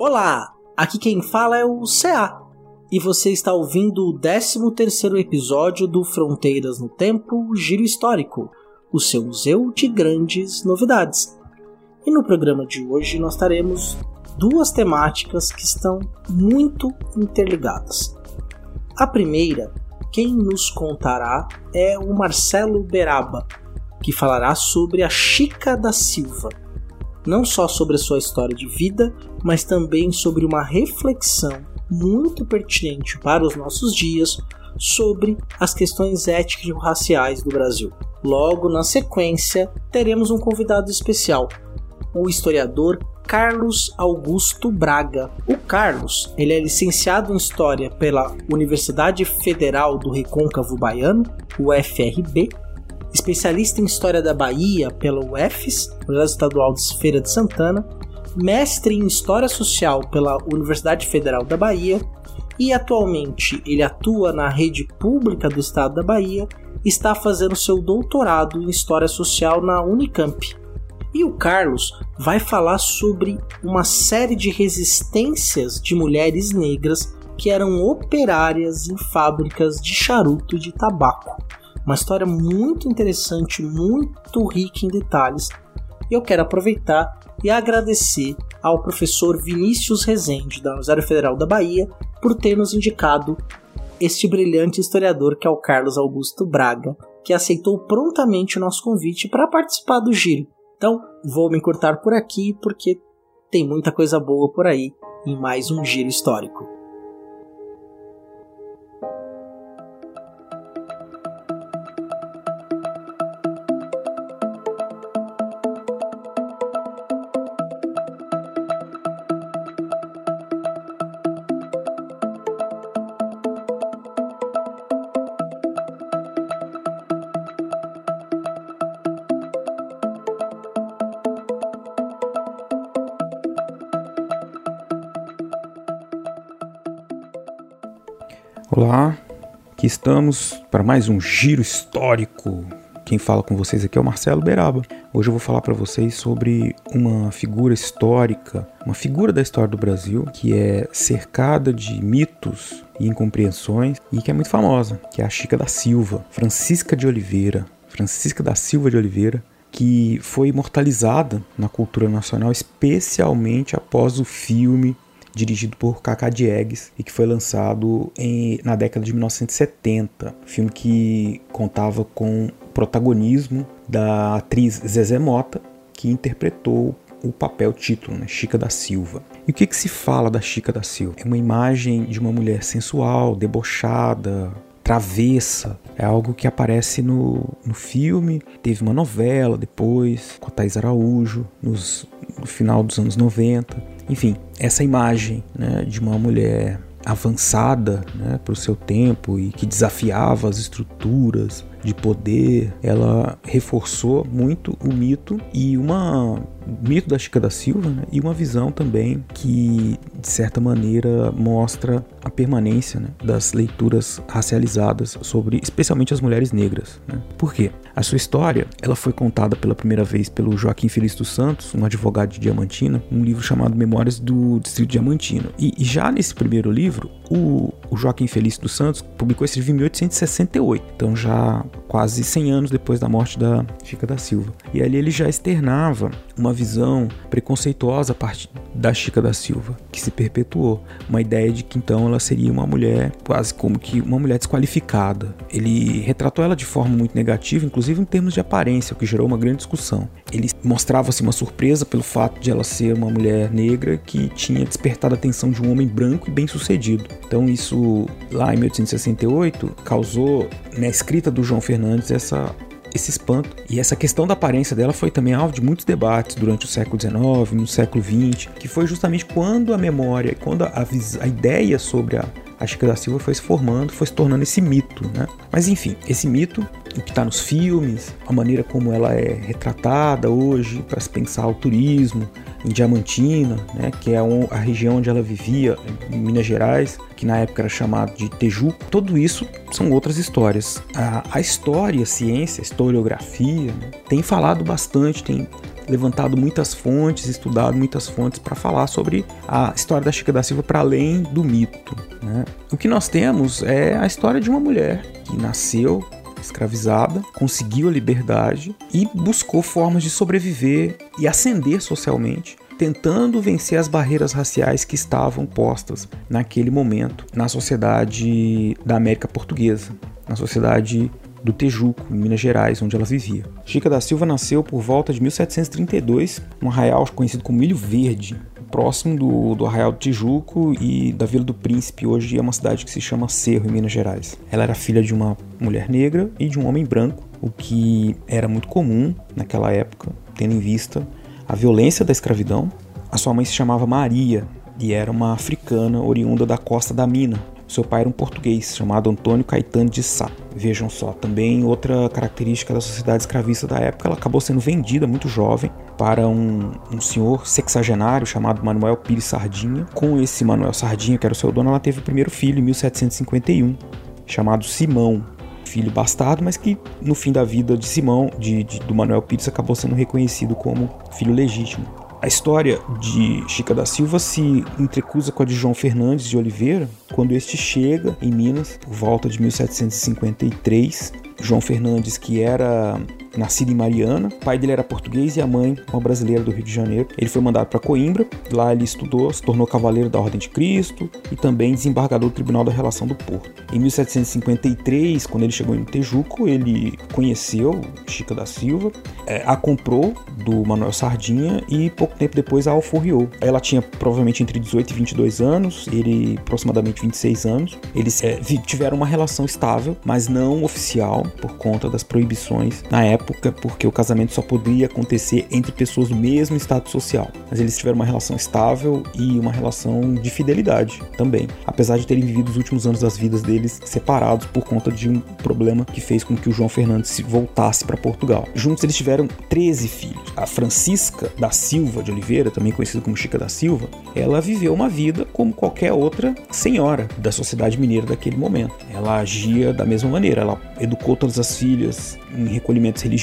Olá, aqui quem fala é o CA e você está ouvindo o 13º episódio do Fronteiras no Tempo Giro Histórico, o seu museu de grandes novidades. E no programa de hoje nós teremos duas temáticas que estão muito interligadas. A primeira, quem nos contará é o Marcelo Beraba, que falará sobre a Chica da Silva. Não só sobre a sua história de vida, mas também sobre uma reflexão muito pertinente para os nossos dias sobre as questões étnico-raciais do Brasil. Logo na sequência, teremos um convidado especial, o historiador Carlos Augusto Braga. O Carlos, ele é licenciado em História pela Universidade Federal do Recôncavo Baiano, UFRB, especialista em História da Bahia pela UFES, Universidade Estadual de Feira de Santana, mestre em História Social pela Universidade Federal da Bahia e atualmente ele atua na rede pública do estado da Bahia e está fazendo seu doutorado em História Social na Unicamp. E o Carlos vai falar sobre uma série de resistências de mulheres negras que eram operárias em fábricas de charuto de tabaco. Uma história muito interessante, muito rica em detalhes. E eu quero aproveitar e agradecer ao professor Vinícius Rezende, da Universidade Federal da Bahia, por ter nos indicado este brilhante historiador que é o Carlos Augusto Braga, que aceitou prontamente o nosso convite para participar do giro. Então, vou me encurtar por aqui porque tem muita coisa boa por aí em mais um giro histórico. Olá, aqui estamos para mais um giro histórico. Quem fala com vocês aqui é o Marcelo Beraba. Hoje eu vou falar para vocês sobre uma figura histórica, uma figura da história do Brasil que é cercada de mitos e incompreensões e que é muito famosa, que é a Chica da Silva, Francisca de Oliveira, Francisca da Silva de Oliveira, que foi imortalizada na cultura nacional, especialmente após o filme dirigido por Cacá Diegues e que foi lançado em, na década de 1970. Filme que contava com o protagonismo da atriz Zezé Mota, que interpretou o papel título, né, Chica da Silva. E o que, que se fala da Chica da Silva? É uma imagem de uma mulher sensual, debochada, travessa. É algo que aparece no, no filme. Teve uma novela depois, com a Thais Araújo, nos, no final dos anos 90. Enfim, essa imagem né, de uma mulher avançada né, para o seu tempo e que desafiava as estruturas de poder, ela reforçou muito o mito e uma mito da Chica da Silva né, e uma visão também que de certa maneira mostra a permanência né, das leituras racializadas sobre especialmente as mulheres negras. Né? Por quê? A sua história ela foi contada pela primeira vez pelo Joaquim Feliz dos Santos, um advogado de Diamantina, um livro chamado Memórias do Distrito Diamantino. E, e já nesse primeiro livro, o, o Joaquim Feliz dos Santos publicou esse livro em 1868, então já quase 100 anos depois da morte da Chica da Silva. E ali ele já externava uma visão preconceituosa a partir da Chica da Silva, que se perpetuou. Uma ideia de que então ela seria uma mulher, quase como que uma mulher desqualificada. Ele retratou ela de forma muito negativa, inclusive em termos de aparência, o que gerou uma grande discussão. Ele mostrava-se uma surpresa pelo fato de ela ser uma mulher negra que tinha despertado a atenção de um homem branco e bem-sucedido. Então isso lá em 1868 causou na escrita do João Fernandes essa esse espanto. E essa questão da aparência dela foi também alvo de muitos debates durante o século XIX, no século XX, que foi justamente quando a memória, quando a, a ideia sobre a, a Chica da Silva foi se formando, foi se tornando esse mito, né? Mas enfim, esse mito, o que está nos filmes, a maneira como ela é retratada hoje para se pensar o turismo em Diamantina, né? Que é a região onde ela vivia, em Minas Gerais, que na época era chamado de Tejuco. Tudo isso são outras histórias. A, a história, a ciência, a historiografia, né? tem falado bastante, tem levantado muitas fontes, estudado muitas fontes para falar sobre a história da Chica da Silva para além do mito. Né? O que nós temos é a história de uma mulher que nasceu escravizada, conseguiu a liberdade e buscou formas de sobreviver e ascender socialmente tentando vencer as barreiras raciais que estavam postas naquele momento na sociedade da América Portuguesa, na sociedade do Tejuco, em Minas Gerais, onde ela vivia. Chica da Silva nasceu por volta de 1732, num arraial conhecido como Milho Verde, próximo do, do Arraial do Tijuco e da Vila do Príncipe, hoje é uma cidade que se chama Cerro, em Minas Gerais. Ela era filha de uma mulher negra e de um homem branco, o que era muito comum naquela época, tendo em vista a violência da escravidão. A sua mãe se chamava Maria e era uma africana oriunda da costa da Mina, seu pai era um português chamado Antônio Caetano de Sá. Vejam só, também outra característica da sociedade escravista da época, ela acabou sendo vendida muito jovem para um, um senhor sexagenário chamado Manuel Pires Sardinha. Com esse Manuel Sardinha, que era o seu dono, ela teve o primeiro filho em 1751, chamado Simão, filho bastardo, mas que no fim da vida de Simão, de, de, do Manuel Pires, acabou sendo reconhecido como filho legítimo. A história de Chica da Silva se entrecruza com a de João Fernandes de Oliveira, quando este chega em Minas, por volta de 1753. João Fernandes, que era nascido em Mariana. O pai dele era português e a mãe uma brasileira do Rio de Janeiro. Ele foi mandado para Coimbra, lá ele estudou, se tornou cavaleiro da Ordem de Cristo e também desembargador do Tribunal da Relação do Porto. Em 1753, quando ele chegou em Tejuco, ele conheceu Chica da Silva, é, a comprou do Manuel Sardinha e pouco tempo depois a alforriou. Ela tinha provavelmente entre 18 e 22 anos, ele aproximadamente 26 anos. Eles é, tiveram uma relação estável, mas não oficial por conta das proibições na época época porque o casamento só poderia acontecer entre pessoas do mesmo status social. Mas eles tiveram uma relação estável e uma relação de fidelidade também, apesar de terem vivido os últimos anos das vidas deles separados por conta de um problema que fez com que o João Fernandes voltasse para Portugal. Juntos eles tiveram 13 filhos. A Francisca da Silva de Oliveira, também conhecida como Chica da Silva, ela viveu uma vida como qualquer outra senhora da sociedade mineira daquele momento. Ela agia da mesma maneira, ela educou todas as filhas em recolhimentos religiosos.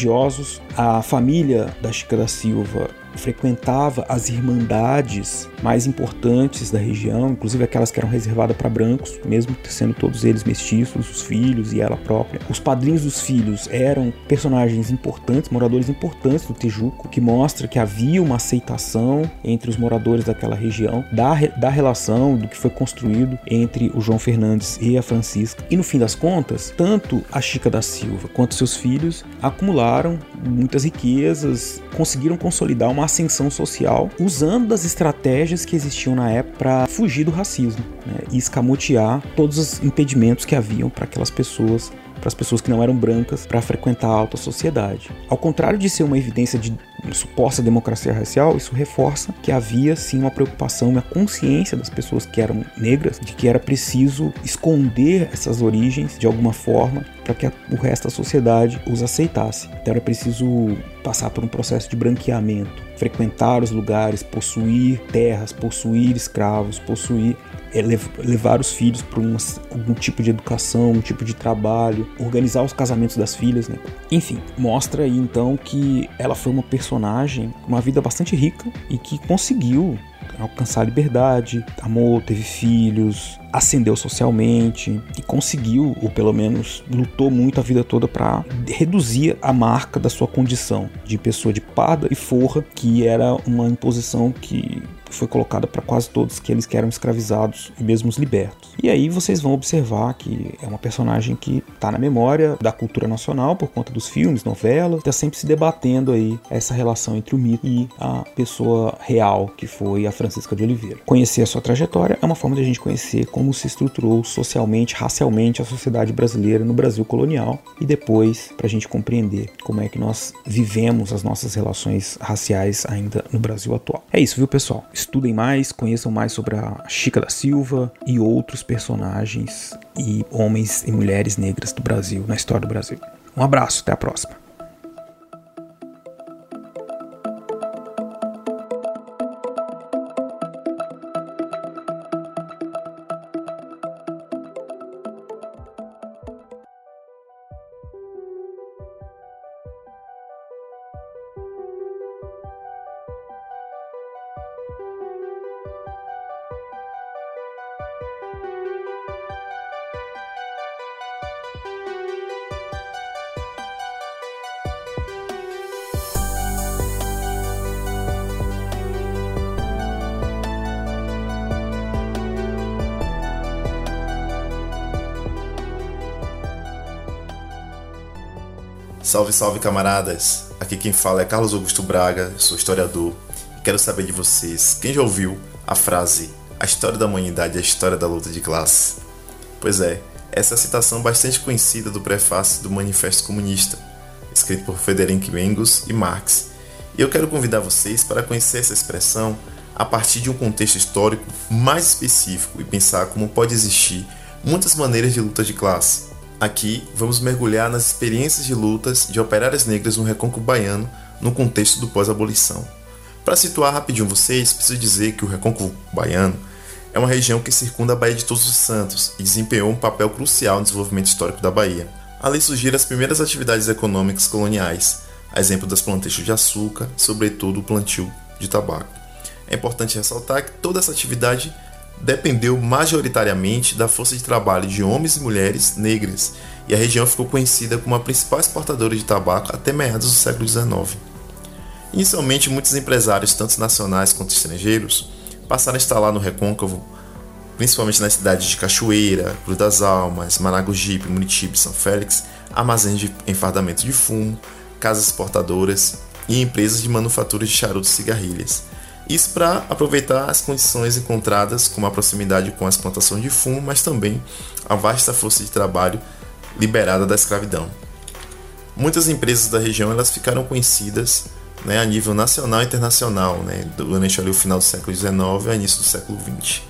A família da Chica da Silva frequentava as irmandades mais importantes da região, inclusive aquelas que eram reservadas para brancos, mesmo sendo todos eles mestiços, os filhos e ela própria. Os padrinhos dos filhos eram personagens importantes, moradores importantes do Tijuco, que mostra que havia uma aceitação entre os moradores daquela região da, da relação do que foi construído entre o João Fernandes e a Francisca. E no fim das contas, tanto a Chica da Silva quanto seus filhos acumularam muitas riquezas, conseguiram consolidar uma ascensão social usando das estratégias que existiam na época para fugir do racismo né, e escamotear todos os impedimentos que haviam para aquelas pessoas para as pessoas que não eram brancas para frequentar a alta sociedade. Ao contrário de ser uma evidência de suposta democracia racial, isso reforça que havia sim uma preocupação, uma consciência das pessoas que eram negras de que era preciso esconder essas origens de alguma forma para que o resto da sociedade os aceitasse. Então era preciso passar por um processo de branqueamento, frequentar os lugares, possuir terras, possuir escravos, possuir é levar os filhos para algum tipo de educação, um tipo de trabalho, organizar os casamentos das filhas, né? Enfim, mostra aí então que ela foi uma personagem com uma vida bastante rica e que conseguiu alcançar a liberdade, amou, teve filhos, ascendeu socialmente e conseguiu, ou pelo menos lutou muito a vida toda para reduzir a marca da sua condição de pessoa de parda e forra, que era uma imposição que foi colocada para quase todos aqueles que eram escravizados e mesmo os libertos. E aí vocês vão observar que é uma personagem que está na memória da cultura nacional por conta dos filmes, novelas, está sempre se debatendo aí essa relação entre o mito e a pessoa real que foi a Francisca de Oliveira. Conhecer a sua trajetória é uma forma de a gente conhecer como se estruturou socialmente, racialmente a sociedade brasileira no Brasil colonial e depois para a gente compreender como é que nós vivemos as nossas relações raciais ainda no Brasil atual. É isso, viu, pessoal? Estudem mais, conheçam mais sobre a Chica da Silva e outros personagens e homens e mulheres negras do Brasil, na história do Brasil. Um abraço, até a próxima. Salve, salve camaradas! Aqui quem fala é Carlos Augusto Braga, sou historiador e quero saber de vocês, quem já ouviu a frase A história da humanidade é a história da luta de classe? Pois é, essa é a citação bastante conhecida do prefácio do Manifesto Comunista, escrito por Frederic Engels e Marx. E eu quero convidar vocês para conhecer essa expressão a partir de um contexto histórico mais específico e pensar como pode existir muitas maneiras de luta de classe Aqui vamos mergulhar nas experiências de lutas de operárias negras no recôncavo baiano no contexto do pós-abolição. Para situar rapidinho vocês, preciso dizer que o recôncavo baiano é uma região que circunda a Baía de Todos os Santos e desempenhou um papel crucial no desenvolvimento histórico da Bahia. Ali surgiram as primeiras atividades econômicas coloniais, a exemplo das plantações de açúcar, sobretudo o plantio de tabaco. É importante ressaltar que toda essa atividade dependeu majoritariamente da força de trabalho de homens e mulheres negras, e a região ficou conhecida como a principal exportadora de tabaco até meados do século XIX. Inicialmente, muitos empresários, tanto nacionais quanto estrangeiros, passaram a instalar no Recôncavo, principalmente nas cidades de Cachoeira, Cruz das Almas, Maragogipe, Muritiba e São Félix, armazéns de enfardamento de fumo, casas exportadoras e empresas de manufatura de charutos e cigarrilhas isso para aproveitar as condições encontradas, como a proximidade com as plantações de fumo, mas também a vasta força de trabalho liberada da escravidão. Muitas empresas da região elas ficaram conhecidas né, a nível nacional e internacional, né, durante ali, o final do século XIX e início do século XX.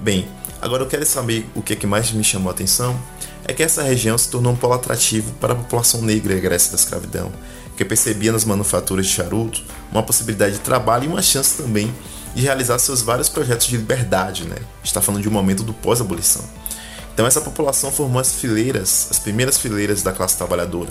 Bem, agora eu quero saber o que, é que mais me chamou a atenção é que essa região se tornou um polo atrativo para a população negra egressa da escravidão, que percebia nas manufaturas de charuto uma possibilidade de trabalho e uma chance também de realizar seus vários projetos de liberdade, né? Está falando de um momento do pós-abolição. Então essa população formou as fileiras, as primeiras fileiras da classe trabalhadora,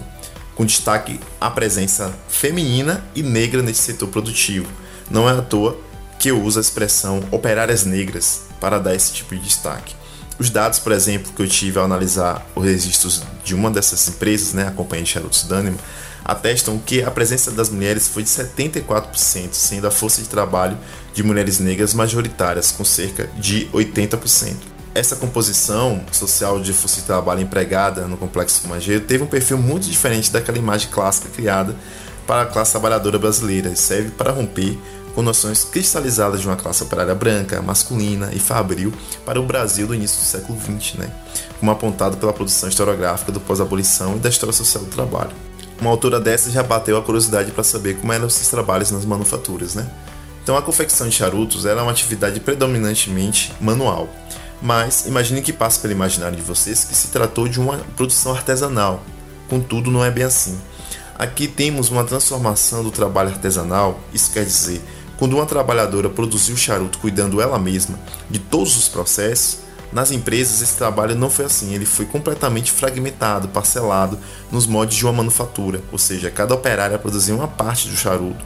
com destaque à presença feminina e negra nesse setor produtivo. Não é à toa que eu uso a expressão operárias negras para dar esse tipo de destaque. Os dados, por exemplo, que eu tive ao analisar os registros de uma dessas empresas, né, a Companhia de Charutos Dânima, atestam que a presença das mulheres foi de 74%, sendo a força de trabalho de mulheres negras majoritárias, com cerca de 80%. Essa composição social de força de trabalho empregada no complexo fumageiro teve um perfil muito diferente daquela imagem clássica criada para a classe trabalhadora brasileira e serve para romper com noções cristalizadas de uma classe operária branca, masculina e fabril para o Brasil do início do século XX, né? como apontado pela produção historiográfica do pós-abolição e da história social do trabalho. Uma autora dessa já bateu a curiosidade para saber como eram esses trabalhos nas manufaturas. Né? Então, a confecção de charutos era uma atividade predominantemente manual, mas imagine que passa pelo imaginário de vocês que se tratou de uma produção artesanal, contudo, não é bem assim. Aqui temos uma transformação do trabalho artesanal, isso quer dizer, quando uma trabalhadora produziu charuto cuidando ela mesma de todos os processos, nas empresas esse trabalho não foi assim, ele foi completamente fragmentado, parcelado nos moldes de uma manufatura, ou seja, cada operária produzia uma parte do charuto.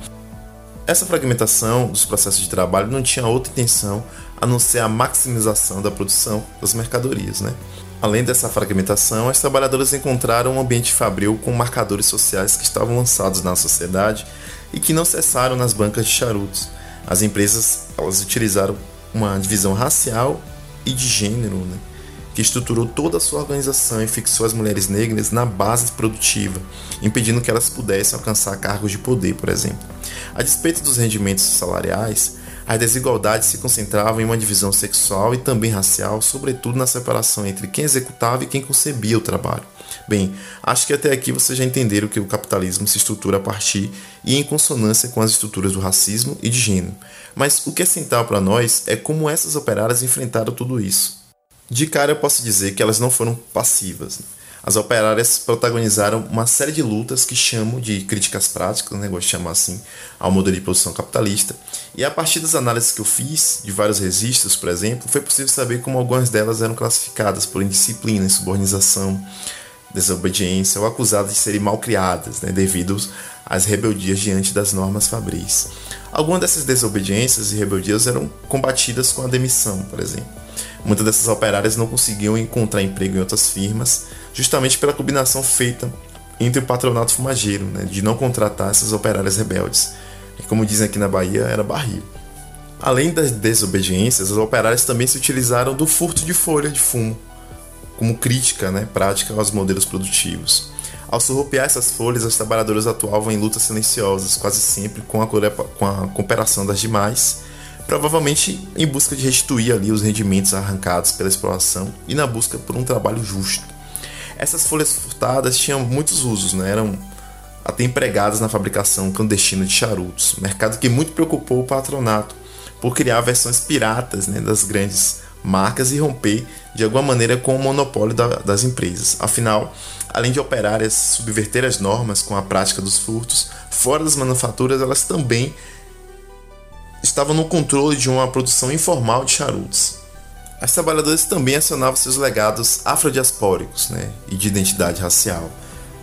Essa fragmentação dos processos de trabalho não tinha outra intenção a não ser a maximização da produção das mercadorias. Né? Além dessa fragmentação, as trabalhadoras encontraram um ambiente fabril com marcadores sociais que estavam lançados na sociedade e que não cessaram nas bancas de charutos. As empresas elas utilizaram uma divisão racial e de gênero, né, que estruturou toda a sua organização e fixou as mulheres negras na base produtiva, impedindo que elas pudessem alcançar cargos de poder, por exemplo. A despeito dos rendimentos salariais, as desigualdades se concentravam em uma divisão sexual e também racial, sobretudo na separação entre quem executava e quem concebia o trabalho. Bem, acho que até aqui vocês já entenderam que o capitalismo se estrutura a partir e em consonância com as estruturas do racismo e de gênero. Mas o que é central para nós é como essas operárias enfrentaram tudo isso. De cara eu posso dizer que elas não foram passivas. Né? as operárias protagonizaram uma série de lutas que chamo de críticas práticas, né, gosto de chamar assim, ao modelo de produção capitalista. E a partir das análises que eu fiz, de vários registros, por exemplo, foi possível saber como algumas delas eram classificadas por indisciplina, insubordinação, desobediência ou acusadas de serem mal criadas, né, devido às rebeldias diante das normas fabris. Algumas dessas desobediências e rebeldias eram combatidas com a demissão, por exemplo. Muitas dessas operárias não conseguiam encontrar emprego em outras firmas, justamente pela combinação feita entre o patronato fumageiro, né, de não contratar essas operárias rebeldes. E como dizem aqui na Bahia, era barril. Além das desobediências, as operárias também se utilizaram do furto de folha de fumo, como crítica né, prática aos modelos produtivos. Ao surrupiar essas folhas, as trabalhadoras atuavam em lutas silenciosas, quase sempre com a, com a cooperação das demais, provavelmente em busca de restituir ali os rendimentos arrancados pela exploração e na busca por um trabalho justo. Essas folhas furtadas tinham muitos usos, né? eram até empregadas na fabricação clandestina de charutos, mercado que muito preocupou o patronato por criar versões piratas né, das grandes marcas e romper de alguma maneira com o monopólio da, das empresas. Afinal, além de operárias subverter as normas com a prática dos furtos, fora das manufaturas elas também estavam no controle de uma produção informal de charutos. As trabalhadoras também acionavam seus legados afrodiaspóricos né, e de identidade racial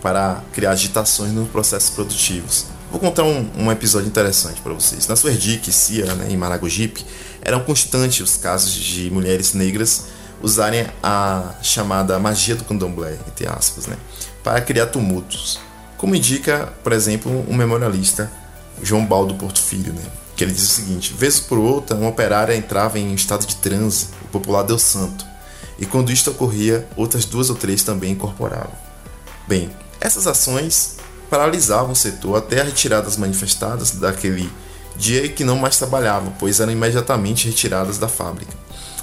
para criar agitações nos processos produtivos. Vou contar um, um episódio interessante para vocês. Na Suerdique, Cia, né, em Maragogipe, eram constantes os casos de mulheres negras usarem a chamada magia do candomblé, entre aspas, né, para criar tumultos. Como indica, por exemplo, um memorialista, João Baldo Porto Filho, né, que ele diz o seguinte: vez por outra, uma operária entrava em estado de transe, o popular deu santo, e quando isto ocorria, outras duas ou três também incorporavam. Bem, essas ações paralisavam o setor até a retirada das manifestadas daquele dia que não mais trabalhavam, pois eram imediatamente retiradas da fábrica.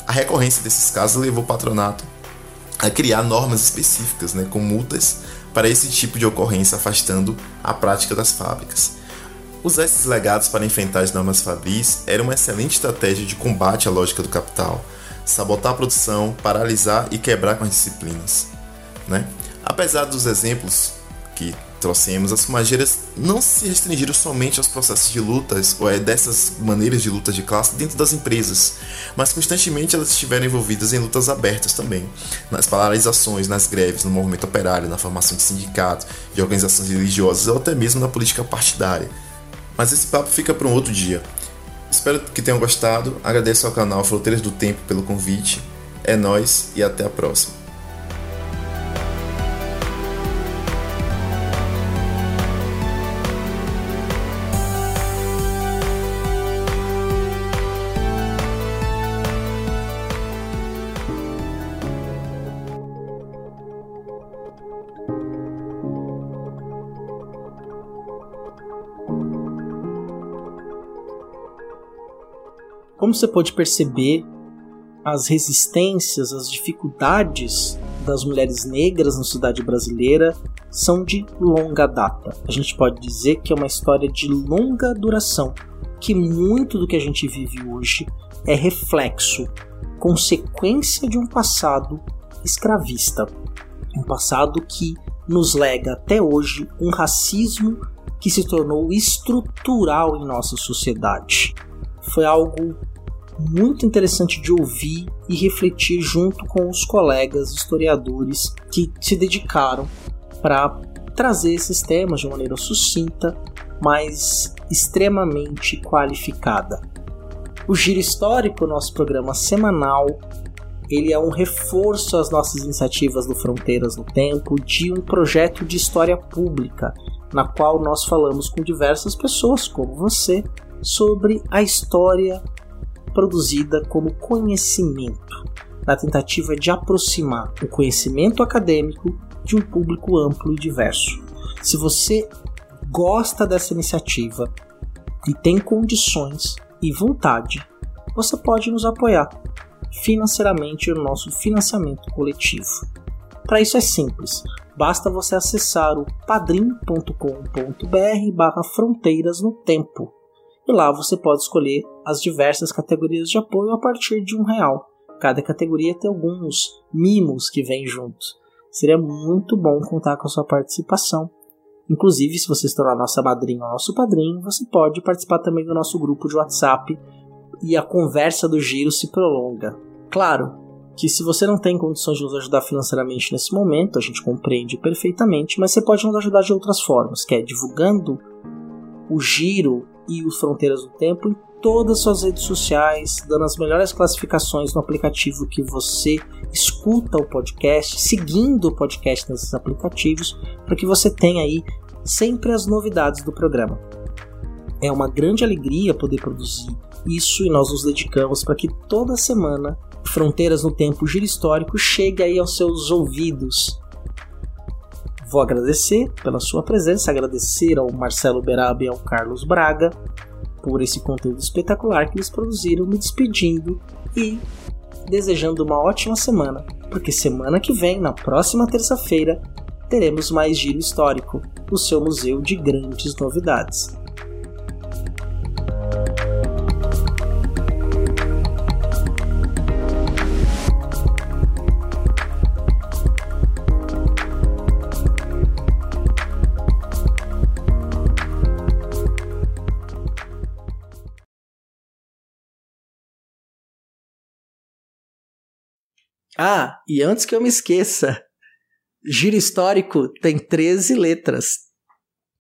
A recorrência desses casos levou o patronato a criar normas específicas, né, com multas para esse tipo de ocorrência, afastando a prática das fábricas. Usar esses legados para enfrentar as normas fabris era uma excelente estratégia de combate à lógica do capital, sabotar a produção, paralisar e quebrar com as disciplinas. Né? Apesar dos exemplos que trouxemos, as fumageiras não se restringiram somente aos processos de lutas ou é dessas maneiras de luta de classe dentro das empresas, mas constantemente elas estiveram envolvidas em lutas abertas também, nas paralisações, nas greves, no movimento operário, na formação de sindicatos, de organizações religiosas ou até mesmo na política partidária. Mas esse papo fica para um outro dia. Espero que tenham gostado. Agradeço ao canal Fronteiras do Tempo pelo convite. É nós e até a próxima. Como você pode perceber, as resistências, as dificuldades das mulheres negras na sociedade brasileira são de longa data. A gente pode dizer que é uma história de longa duração, que muito do que a gente vive hoje é reflexo, consequência de um passado escravista. Um passado que nos lega até hoje um racismo que se tornou estrutural em nossa sociedade. Foi algo muito interessante de ouvir e refletir junto com os colegas historiadores que se dedicaram para trazer esses temas de maneira sucinta, mas extremamente qualificada. O Giro Histórico, nosso programa semanal, ele é um reforço às nossas iniciativas do Fronteiras no Tempo de um projeto de história pública, na qual nós falamos com diversas pessoas, como você, sobre a história produzida como conhecimento, na tentativa de aproximar o conhecimento acadêmico de um público amplo e diverso. Se você gosta dessa iniciativa e tem condições e vontade, você pode nos apoiar financeiramente no nosso financiamento coletivo. Para isso é simples, basta você acessar o padrim.com.br barra fronteiras no tempo e lá você pode escolher as diversas categorias de apoio a partir de um real. Cada categoria tem alguns mimos que vêm juntos. Seria muito bom contar com a sua participação. Inclusive, se você se tornar nossa madrinha ou nosso padrinho, você pode participar também do nosso grupo de WhatsApp e a conversa do giro se prolonga. Claro que se você não tem condições de nos ajudar financeiramente nesse momento, a gente compreende perfeitamente, mas você pode nos ajudar de outras formas, que é divulgando o giro e os Fronteiras do Tempo em todas as suas redes sociais, dando as melhores classificações no aplicativo que você escuta o podcast, seguindo o podcast nesses aplicativos, para que você tenha aí sempre as novidades do programa. É uma grande alegria poder produzir isso e nós nos dedicamos para que toda semana Fronteiras no Tempo Giro Histórico chegue aí aos seus ouvidos Vou agradecer pela sua presença, agradecer ao Marcelo Beraba e ao Carlos Braga por esse conteúdo espetacular que eles produziram, me despedindo e desejando uma ótima semana, porque semana que vem, na próxima terça-feira, teremos mais Giro Histórico, o seu museu de grandes novidades. Ah, e antes que eu me esqueça, Giro Histórico tem 13 letras.